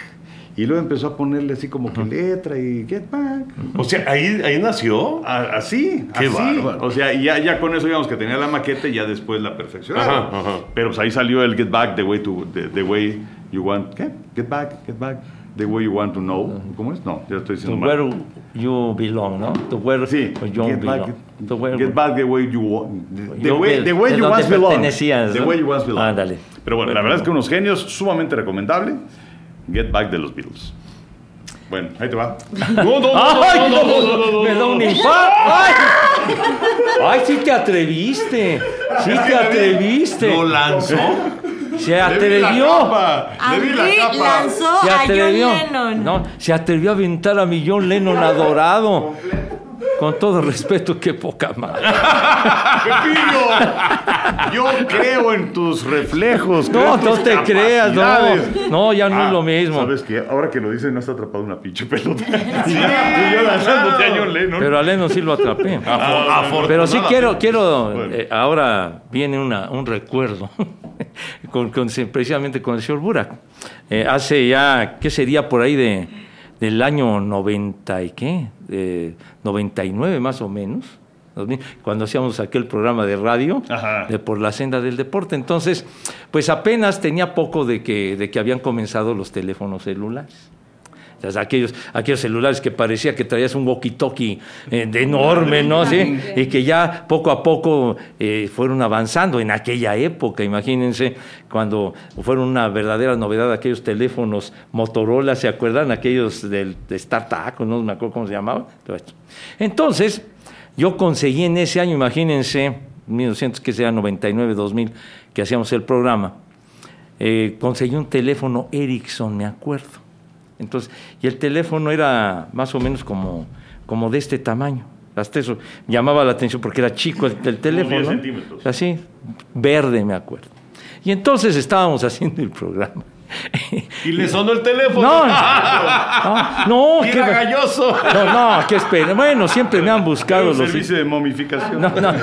Y luego empezó a ponerle así como que letra y Get Back.
O sea, ahí, ahí nació.
A- Así,
Qué
así.
bárbaro.
O sea, ya, ya con eso digamos que tenía la maqueta y ya después la perfeccionaron.
Ajá, ajá.
Pero pues ahí salió el Get Back the way to the, the way you want. ¿Qué? Get Back, Get Back the way you want to know. ¿Cómo es? No, ya estoy
To
diciendo mal.
where you belong, ¿no? To where
Sí,
you
get
belong.
back,
To where-
get back the way you want. The
You
way, the way you once belong. The way you once belong.
Ándale.
Pero bueno, la verdad es que unos genios sumamente recomendable. Get Back de los Beatles. Bueno, ahí te va.
No, no, no,
¡Ay,
no, no, no, no, no,
Me da un infarto. ¡Ay! ¡Ay, sí te atreviste! ¡Sí te atreviste!
Lo lanzó.
Se atrevió.
Henry
capa.
lanzó
Se
a John
atrevió.
Lennon.
No, se atrevió a aventar a mi John Lennon adorado. Con todo respeto, qué poca madre.
Pepillo, yo creo en tus reflejos.
No, no
tus
te creas, no. No, ya no es lo mismo.
¿Sabes qué? Ahora que lo dices, no está atrapado una pinche pelota. Sí, y yo lanzándote a John Lennon.
Pero a Lennon sí lo atrapé.
Afo-
Pero sí quiero, quiero
Bueno.
eh, ahora viene una, un recuerdo, con, con- precisamente con el señor Burak. Eh, hace ya, ¿qué sería por ahí de, del año 90 y qué? Eh, 99 más o menos, 2000, cuando hacíamos aquel programa de radio
Ajá.
de Por la Senda del Deporte. Entonces, pues apenas tenía poco de que, de que habían comenzado los teléfonos celulares. Sea, aquellos, aquellos celulares que parecía que traías un walkie-talkie eh, de enorme, ¿no? ¿Sí? Y que ya poco a poco eh, fueron avanzando en aquella época. Imagínense cuando fueron una verdadera novedad aquellos teléfonos Motorola, ¿se acuerdan? Aquellos del, de StarTAC, no me acuerdo cómo se llamaban. Entonces, yo conseguí en ese año, imagínense, 1900, que sea 99, 2000, que hacíamos el programa, eh, conseguí un teléfono Ericsson, me acuerdo. Entonces, y el teléfono era más o menos como, como de este tamaño. Hasta eso llamaba la atención porque era chico el, el teléfono.
10
¿no?
centímetros.
Así, verde, me acuerdo. Y entonces estábamos haciendo el programa.
Y le sonó el teléfono.
No, no, no, va-
galloso.
no, no, qué espera. Bueno, siempre me han buscado
un
los
servicio de momificación.
no, no, no,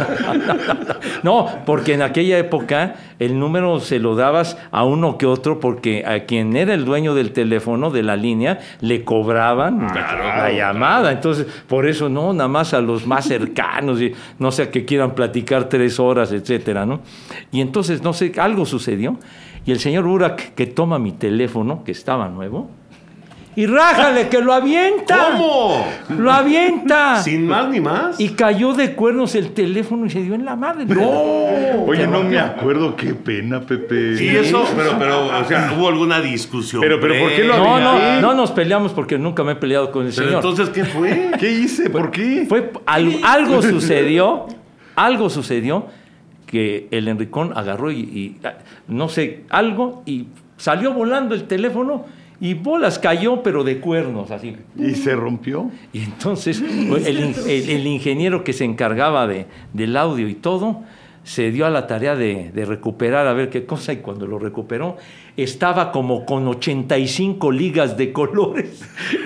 no, porque en aquella época el número se lo dabas a uno que otro porque a quien era el dueño del teléfono, de la línea, le cobraban la llamada. Entonces, por eso no, nada más a los más cercanos, y no sé, que quieran platicar tres horas, etcétera, ¿no? Y entonces, no sé, algo sucedió y el señor Burak que toma mi teléfono, que estaba nuevo, y rájale que lo avienta.
¿Cómo?
Lo avienta.
Sin más ni más.
Y cayó de cuernos el teléfono y se dio en la madre. ¡No!
Oye, no me acuerdo, qué pena, Pepe.
Sí, eso, pero, pero, o sea, hubo alguna discusión.
Pero- pero, ¿por qué lo
No, no, no nos peleamos porque nunca me he peleado con el
Pero
señor.
entonces, ¿qué fue?
¿Qué hice? ¿Por qué?
Fue al- algo sucedió, algo sucedió que el Enricón agarró y, y, ah, no sé, algo y salió volando el teléfono y bolas cayó, pero de cuernos, así.
¿Y se rompió?
Y entonces el, in- el- el ingeniero que se encargaba de, del audio y todo se dio a la tarea de, de recuperar a ver qué cosa y cuando lo recuperó estaba como con 85 ligas de colores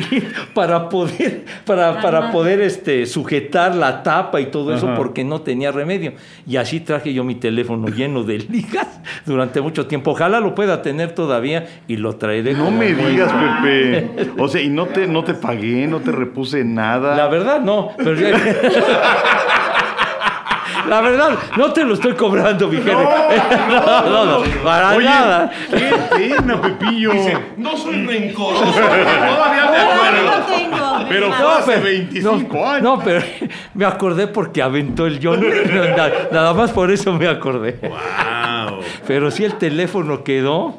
para poder para, para poder este sujetar la tapa y todo eso
Ajá.
porque no tenía remedio y así traje yo mi teléfono lleno de ligas durante mucho tiempo ojalá lo pueda tener todavía y lo traeré
No me digas, Pepe. O sea, y no te, no te pagué, no te repuse nada.
La verdad, no. pero ya- La verdad, no te lo estoy cobrando, mi jefe. No, no, no, para
Oye,
nada.
qué pena, Pepillo.
No soy rencoroso, todavía me acuerdo.
No tengo.
Pero
Mira.
fue hace
pero-
25
no,
años.
No, pero me acordé porque aventó el John. Nada más por eso me acordé.
Wow.
Pero sí el teléfono quedó.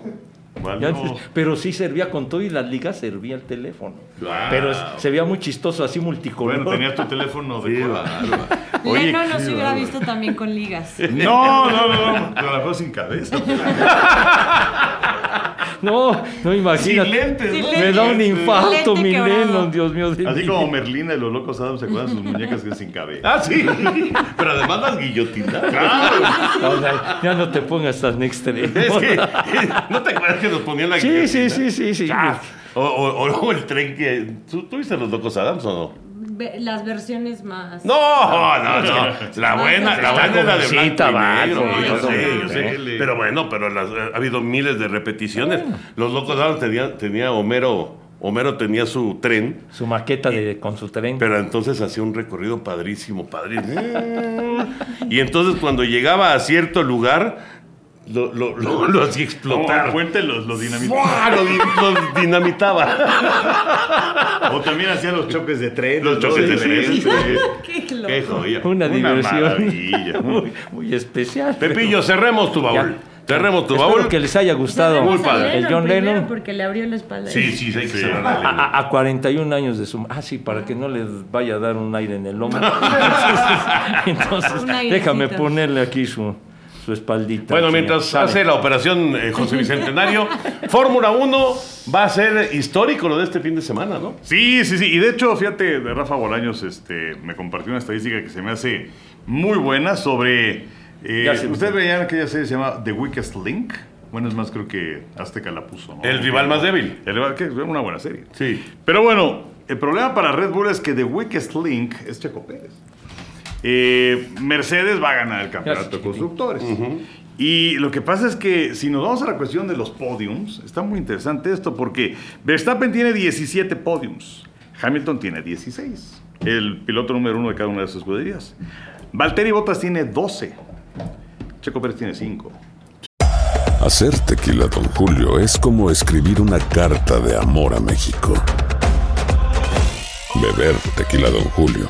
Antes- pero sí servía con todo y las ligas servía el teléfono.
Wow.
Pero es- se veía muy chistoso, así multicolor.
Bueno, tenías tu teléfono de
Sí.
Oye,
Lennon no
qué
se hubiera visto también con ligas.
No, no, no, no. Pero la fue sin cabeza.
No, no imagínate.
Sin lentes, ¿no?
Me da un infarto, mi. Lennon, Dios mío. de
Así como. Merlina y los locos Adams se acuerdan sus muñecas que sin cabeza.
Ah, sí. Pero además las guillotinas.
O sea, ya no te pongas tan extremo.
Es que, ¿no te acuerdas que nos ponían la
Sí,
guillotina?
sí, sí, sí, sí.
O, o- o el tren que... ¿Tú, tú viste los Locos Adams o no?
Las versiones más.
No, no, no. La buena, la buena era de blanco y negro.
vato,
Yo sé, yo sé. Pero bueno, pero las- ha habido miles de repeticiones. Los Locos Adams tenía, tenía Homero... Homero tenía su tren,
Su maqueta de, con su tren.
pero entonces hacía un recorrido padrísimo, padrísimo. Y entonces cuando llegaba a cierto lugar, lo, lo, lo, lo hacía explotar.
puente los, los dinamitos.
¡Fua! Lo, di- lo dinamitaba.
O también hacían los choques de tren.
Los choques de tren.
sí, sí.
Qué.
Qué joya.
una,
Una
diversión
maravilla.
muy, muy especial.
Pepillo, cerremos tu baúl.
Ya.
Cerremos tu
Espero
baúl.
que les haya gustado
Muy padre.
el John Lennon.
Porque le abrió la espalda.
Sí, sí, sí, hay que
Sí.
A, a 41 años de su... Ah, sí, para que no les vaya a dar un aire en el hombro. Entonces, déjame ponerle aquí su, su espaldita.
Bueno, mientras hace la operación eh, José Bicentenario, Fórmula 1 va a ser histórico lo de este fin de semana, ¿no?
Sí, sí, sí. Y de hecho, fíjate, de Rafa Bolaños este, me compartió una estadística que se me hace muy buena sobre... eh. Ustedes veían aquella serie que se llama The Weakest Link. Bueno, es más, creo que Azteca la puso. ¿no?
El rival más débil.
El rival, que es una buena serie.
Sí.
Pero bueno, el problema para Red Bull es que The Weakest Link es Checo Pérez. Eh, Mercedes va a ganar el campeonato de constructores. Y lo que pasa es que si nos vamos a la cuestión de los podiums, está muy interesante esto porque Verstappen tiene 17 podiums, Hamilton tiene 16, el piloto número uno de cada una de sus escuderías. Valtteri Bottas tiene 12, Checo Pérez tiene 5.
Hacer tequila, Don Julio, es como escribir una carta de amor a México. Beber tequila, Don Julio,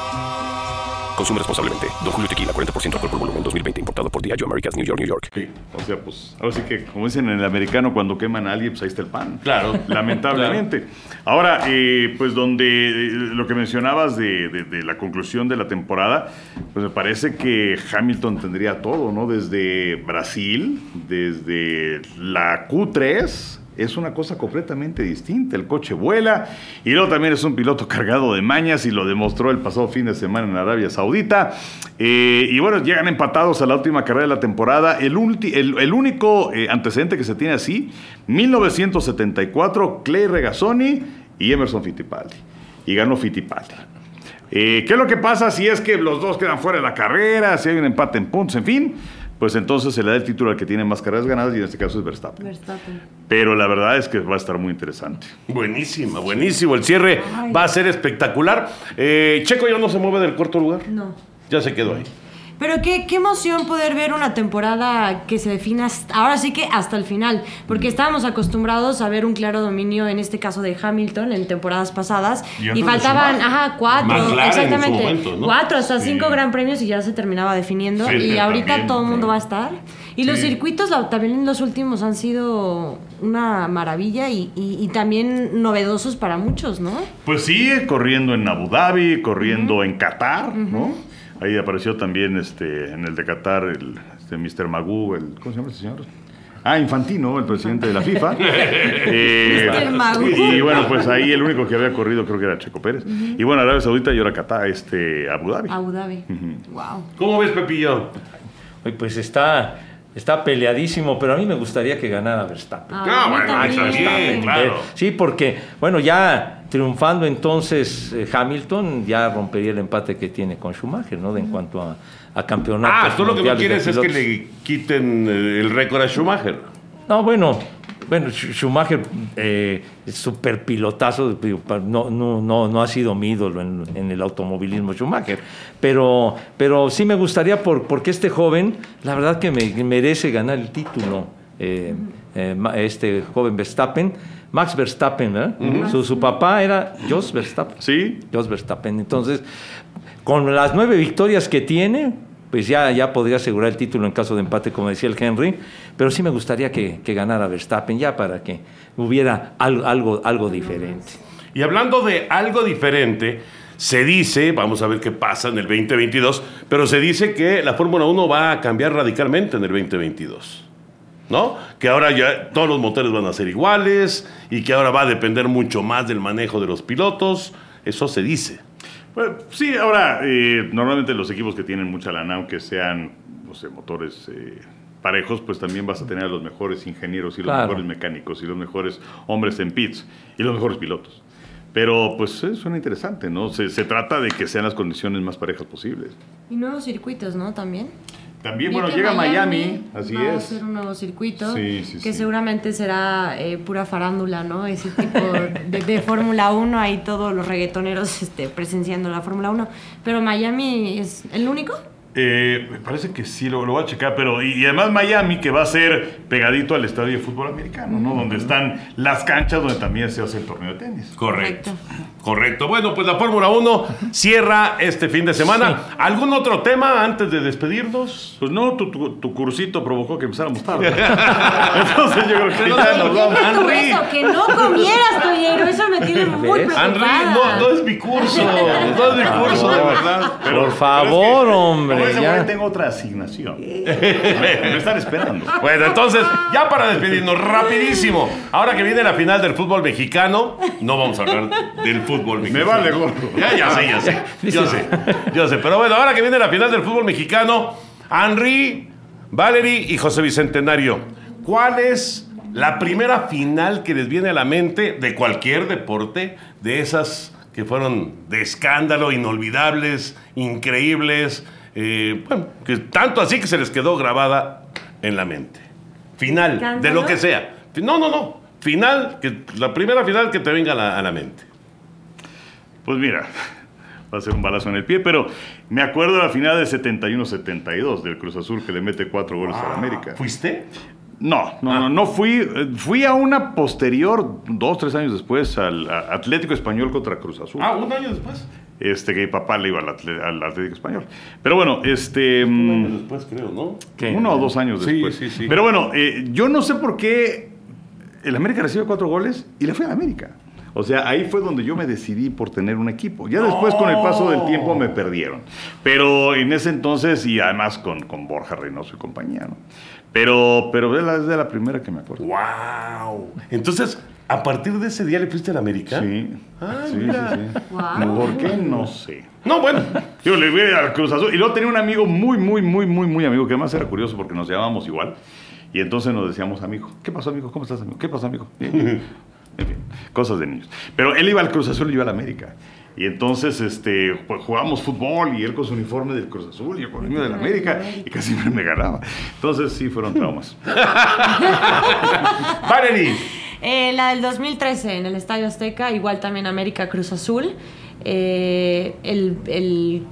Consume responsablemente. Don Julio Tequila, 40% alcohol por volumen, 2020. Importado por Diageo Americas, New York, New York.
Sí, o sea, pues, ahora sí que, como dicen en el americano, cuando queman a alguien, pues ahí está el pan.
Claro.
Lamentablemente. Ahora, eh, pues donde eh, lo que mencionabas de, de- de la conclusión de la temporada, pues me parece que Hamilton tendría todo, ¿no? Desde Brasil, desde la Q3. Es una cosa completamente distinta. El coche vuela y luego también es un piloto cargado de mañas y lo demostró el pasado fin de semana en Arabia Saudita. Eh, y bueno, llegan empatados a la última carrera de la temporada. El, el único eh, antecedente que se tiene así, 1974, Clay Regazzoni y Emerson Fittipaldi. Y ganó Fittipaldi. Eh, ¿Qué es lo que pasa si es que los dos quedan fuera de la carrera, si hay un empate en puntos, en fin? Pues entonces se le da el título al que tiene más carreras ganadas y en este caso es Verstappen.
Verstappen.
Pero la verdad es que va a estar muy interesante.
Buenísima, buenísimo. El cierre va a ser espectacular. Eh, Checo ya no se mueve del cuarto lugar.
No.
Ya se quedó ahí.
Pero qué, qué emoción poder ver una temporada que se defina hasta- ahora sí que hasta el final, porque estábamos acostumbrados a ver un claro dominio, en este caso de Hamilton, en temporadas pasadas,
Y
faltaban, ajá, cuatro,
McLaren
exactamente,
momento, ¿no?
cuatro, hasta
Sí.
cinco gran premios y ya se terminaba definiendo,
Sí,
y ahorita
también,
todo el mundo
sí.
va a estar. Y los
Sí.
circuitos también en los últimos han sido una maravilla y, y- y también novedosos para muchos, ¿no?
Pues sigue corriendo en Abu Dhabi, corriendo en Qatar, ¿no? Ahí apareció también este, en el de Qatar el este, Mr. Magoo, el, ¿cómo se llama ese señor? Ah, Infantino, el presidente de la FIFA. Eh. Y, y bueno, pues ahí el único que había corrido creo que era Checo Pérez. Y bueno, Arabia Saudita y ahora Qatar, este, Abu Dhabi.
Abu Dhabi. Wow.
¿Cómo ves, Pepillo?
Oye, pues está, está peleadísimo, pero a mí me gustaría que ganara Verstappen.
Ah, bueno,
también.
está bien, claro.
Sí, porque, bueno, ya triunfando entonces eh, Hamilton, ya rompería el empate que tiene con Schumacher, ¿no? De en cuanto a, a campeonatos.
Ah, tú lo que no quieres es que le quiten eh, el récord a Schumacher.
No, bueno, bueno, Sch- Schumacher eh, es súper pilotazo, no, no, no, no ha sido mi ídolo en, en el automovilismo Schumacher, pero, pero sí me gustaría por, porque este joven, la verdad que me, merece ganar el título, eh, eh, este joven Verstappen, Max Verstappen, ¿verdad? su, su papá era Jos Verstappen.
Sí.
Jos Verstappen. Entonces, con las nueve victorias que tiene, pues ya, ya podría asegurar el título en caso de empate, como decía el Henry. Pero sí me gustaría que, que ganara Verstappen, ya para que hubiera al- algo, algo diferente.
Y hablando de algo diferente, se dice, vamos a ver qué pasa en el 2022, pero se dice que la Fórmula 1 va a cambiar radicalmente en el 2022. ¿No? Que ahora ya todos los motores van a ser iguales y que ahora va a depender mucho más del manejo de los pilotos. Eso se dice.
Pues, sí, ahora, eh, normalmente los equipos que tienen mucha lana, aunque sean, no sé, motores eh, parejos, pues también vas a tener a los mejores ingenieros y los
Claro.
mejores mecánicos y los mejores hombres en pits y los mejores pilotos. Pero pues eh, suena interesante, ¿no? Se, se trata de que sean las condiciones más parejas posibles.
Y nuevos circuitos, ¿no? También.
También,
Vi
bueno, llega Miami, así
va a
es.
ser un nuevo circuito
Sí, sí,
que
sí.
seguramente será eh, pura farándula, ¿no? Ese tipo de, de Fórmula 1, ahí todos los reggaetoneros este, presenciando la Fórmula 1. Pero Miami es el único.
Eh, me parece que sí, lo, lo voy a checar, pero y, y además Miami que va a ser pegadito al estadio de fútbol americano, ¿no? Donde están las canchas donde también se hace el torneo de tenis.
Correcto. Correcto. Bueno, pues la Fórmula 1 cierra este fin de semana. ¿Algún otro tema antes de despedirnos?
Pues no, tu, tu- tu cursito provocó que empezáramos tarde. Entonces yo creo que ya nos vamos.
Tú eso, que no comieras, Toyero, eso me tiene muy preocupada.
Henry, no, no es mi curso. No es mi curso, de verdad.
Por favor, hombre,
Como ese
ya.
tengo otra asignación. me están esperando.
Bueno, entonces, ya para despedirnos, rapidísimo. Ahora que viene la final del fútbol mexicano, no vamos a hablar del fútbol mexicano.
Me vale gorro.
Ya, ya sé, ya sé. Yo sé, yo sé. Pero bueno, ahora que viene la final del fútbol mexicano, Henry, Valerie y José Bicentenario, ¿cuál es la primera final que les viene a la mente de cualquier deporte? De esas que fueron de escándalo, inolvidables, increíbles, eh, bueno, que tanto así que se les quedó grabada en la mente. Final, de lo que sea. No, no, no. Final, que, la primera final que te venga a la, a la mente.
Pues mira, va a ser un balazo en el pie, pero me acuerdo de la final de 71-72 del Cruz Azul que le mete cuatro goles a la América.
¿Fuiste?
No, no, no, no fui. eh, Fui a una posterior, dos, tres años después, al Atlético Español contra Cruz Azul.
Ah, un año después.
Este, que mi papá le iba al, Atle- al Atlético Español. Pero bueno, este.
Un
mm,
año después, creo, ¿no?
¿Qué?
Uno o dos años
Sí,
después.
sí, sí.
Pero bueno, eh, yo no sé por qué el América recibe cuatro goles y le fue a la América. O sea, ahí fue donde yo me decidí por tener un equipo. Ya después, con el paso del tiempo, me perdieron. Pero en ese entonces, y además con, con Borja Reynoso y compañía, ¿no? Pero, pero es la- es de la primera que me acuerdo.
¡Wow! Entonces, ¿a partir de ese día le fuiste a la América?
Sí.
Ah,
sí,
mira.
sí, sí.
Guau.
¿Por qué? No sé.
No, bueno.
Yo le fui al Cruz Azul. Y luego tenía un amigo muy, muy, muy, muy, muy amigo, que además era curioso porque nos llamábamos igual. Y entonces nos decíamos amigo. ¿Qué pasó, amigo? ¿Cómo estás, amigo? ¿Qué pasó, amigo? En fin, cosas de niños. Pero él iba al Cruz Azul y yo al América. Y entonces este, pues, jugábamos fútbol y él con su uniforme del Cruz Azul y yo con el mío del América. Y casi me, me ganaba. Entonces sí fueron traumas.
Valerie.
Eh, la del 2013 en el Estadio Azteca, igual también América Cruz Azul. Eh, el, el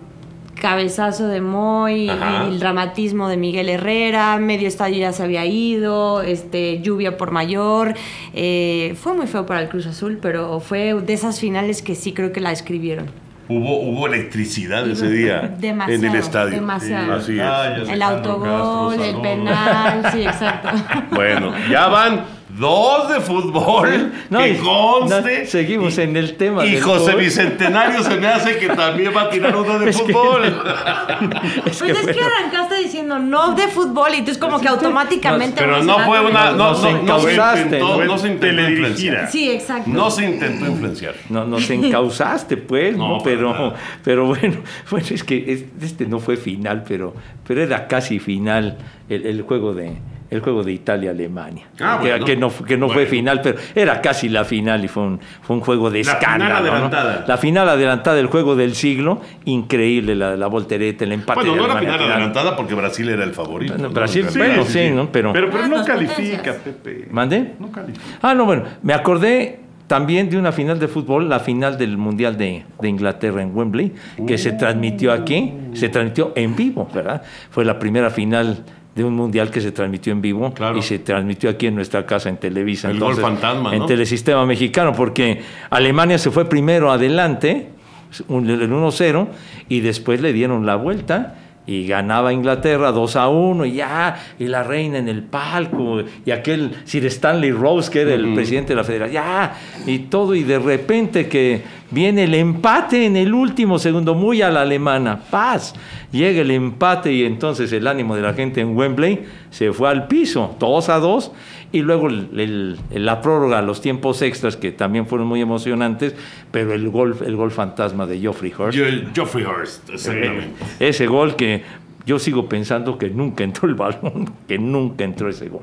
cabezazo de Moy,
Ajá.
el dramatismo de Miguel Herrera, medio estadio ya se había ido, este, lluvia por mayor. Eh, fue muy feo para el Cruz Azul, pero fue de esas finales que sí creo que la escribieron.
Hubo, hubo electricidad ese día
Demasiado,
en el estadio.
demasiado.
Así es.
Ah,
El autogol,
Castro,
el penal, sí, exacto.
Bueno, ya van dos de fútbol.
No,
que
y-
conste.
no, seguimos en el tema
Y José
fútbol.
Bicentenario se me hace que también va a tirar uno de
Es que-
fútbol.
Pues es que arrancaste diciendo no de fútbol y tú es como que automáticamente.
Pero no fue una. No,
Nos
no, no se
encausaste,
intentó,
¿no?
no se intentó influenciar.
Sí, exacto.
No se intentó influenciar.
No, nos encausaste, pues,
No,
Pero, pero bueno, bueno, es que es- este no fue final, pero, pero era casi final el, el juego de el juego de Italia-Alemania.
Ah,
que,
bueno.
que no, que no fue final, pero era casi la final y fue un, fue un juego de
La final
escándalo. ¿no?
adelantada.
La final adelantada del juego del siglo, increíble la, la voltereta, el empate.
Bueno,
de
no era
Alemania
final
al final.
adelantada porque Brasil era el favorito.
Bueno,
¿no?
Brasil,
Sí,
bueno,
sí,
sí,
sí.
¿no? Pero,
Pero, pero
Ah,
no califica. Pepe.
¿Mande?
No califica.
Ah, no, bueno, me acordé también de una final de fútbol, la final del Mundial de, de Inglaterra en Wembley, que se transmitió aquí, se transmitió en vivo, ¿verdad? Fue la primera final de un mundial que se transmitió en vivo
Claro.
y se transmitió aquí en nuestra casa en Televisa.
El gol fantasma,
En
¿no?
Telesistema Mexicano, porque Alemania se fue primero adelante, el 1-0, y después le dieron la vuelta y ganaba Inglaterra 2 a 1 y ya, y la reina en el palco, y aquel Sir Stanley Rose, que era el presidente de la federación, ya, y todo, y de repente que viene el empate en el último segundo, muy a la alemana, paz, llega el empate y entonces el ánimo de la gente en Wembley se fue al piso, 2 a 2, y luego el- el- la prórroga, los tiempos extras, que también fueron muy emocionantes, pero el gol, el gol fantasma de Geoffrey Hurst.
Yo- Geoffrey Hurst, exactamente.
Ese gol que yo sigo pensando que nunca entró el balón, que nunca entró ese gol.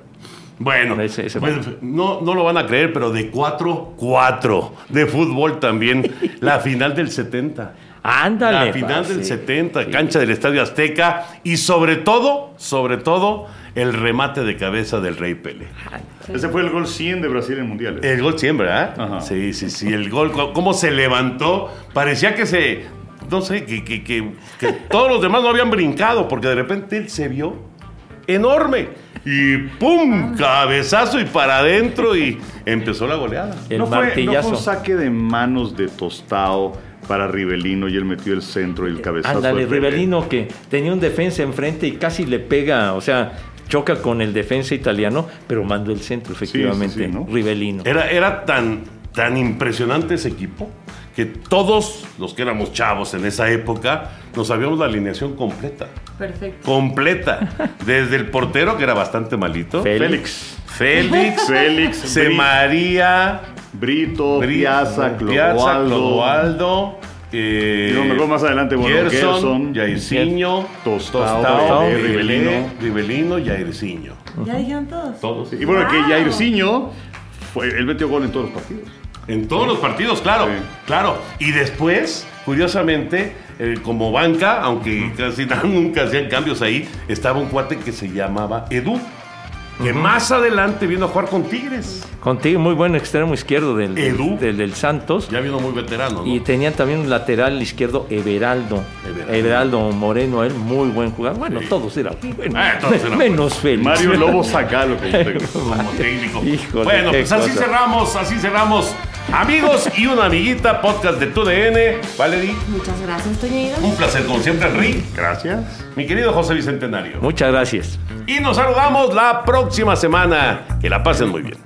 Bueno,
Ese- ese
pues, no, no lo van a creer, pero de 4-4 de fútbol también, la final del 70.
Ándale.
La final
pa,
del
sí.
70, cancha del Estadio Azteca y sobre todo, sobre todo, el remate de cabeza del Rey Pele.
Ese fue el gol 100 de Brasil en mundiales.
El gol siempre, ¿ah?
Ajá.
Sí, sí, sí. El gol, cómo se levantó. Parecía que se. No sé, que, que- que- que todos los demás no habían brincado, porque de repente él se vio enorme. Y ¡pum! Cabezazo y para adentro y empezó la goleada.
El
no, fue, no fue un saque de manos de Tostao para Rivelino y él metió el centro y el cabezazo.
Ándale. Rivelino que tenía un defensa enfrente y casi le pega, o sea, choca con el defensa italiano, pero mandó el centro, efectivamente.
sí, ¿no?
Rivelino.
Era, era tan, tan impresionante ese equipo que todos los que éramos chavos en esa época nos sabíamos la alineación completa.
Perfecto.
Completa. Desde el portero, que era bastante malito.
Félix.
Félix.
Félix.
Se
Bri-
María.
Brito,
Bri-
Piazza,
Piazza,
Clodoaldo.
Clodoaldo. Eh,
Y no me acuerdo más adelante, bueno,
Gerson,
Gerson,
Jairzinho,
Tostao,
Rivelino,
Rivelino.
Jairzinho.
¿Ya dijeron todos?
Todos.
Y bueno, que
Wow.
Jairzinho, fue, él metió gol en todos los partidos.
En todos los partidos, claro,
Sí.
claro. Y después, curiosamente, eh, como banca, aunque casi nunca hacían cambios ahí, estaba un cuate que se llamaba Edu, que más adelante vino a jugar con Tigres.
Contigo, muy buen extremo izquierdo del, del-
Edu.
del- del Santos.
Ya vino muy veterano, ¿no?
Y tenían también un lateral izquierdo, Everaldo.
Everaldo.
Everaldo, Moreno, él muy buen jugador. Bueno, todos eran buenos.
Ah, todos eran
menos Félix.
Mario Lobo Zagalo como técnico.
como técnico.
Híjole,
bueno, pues así cerramos, así cerramos. Amigos y una amiguita, podcast de TUDN. Valerie,
Muchas gracias, Toñeiro.
un placer como siempre, Enrique.
Gracias.
Mi querido José Bicentenario.
Muchas gracias.
Y nos saludamos la próxima semana. Que la pasen muy bien.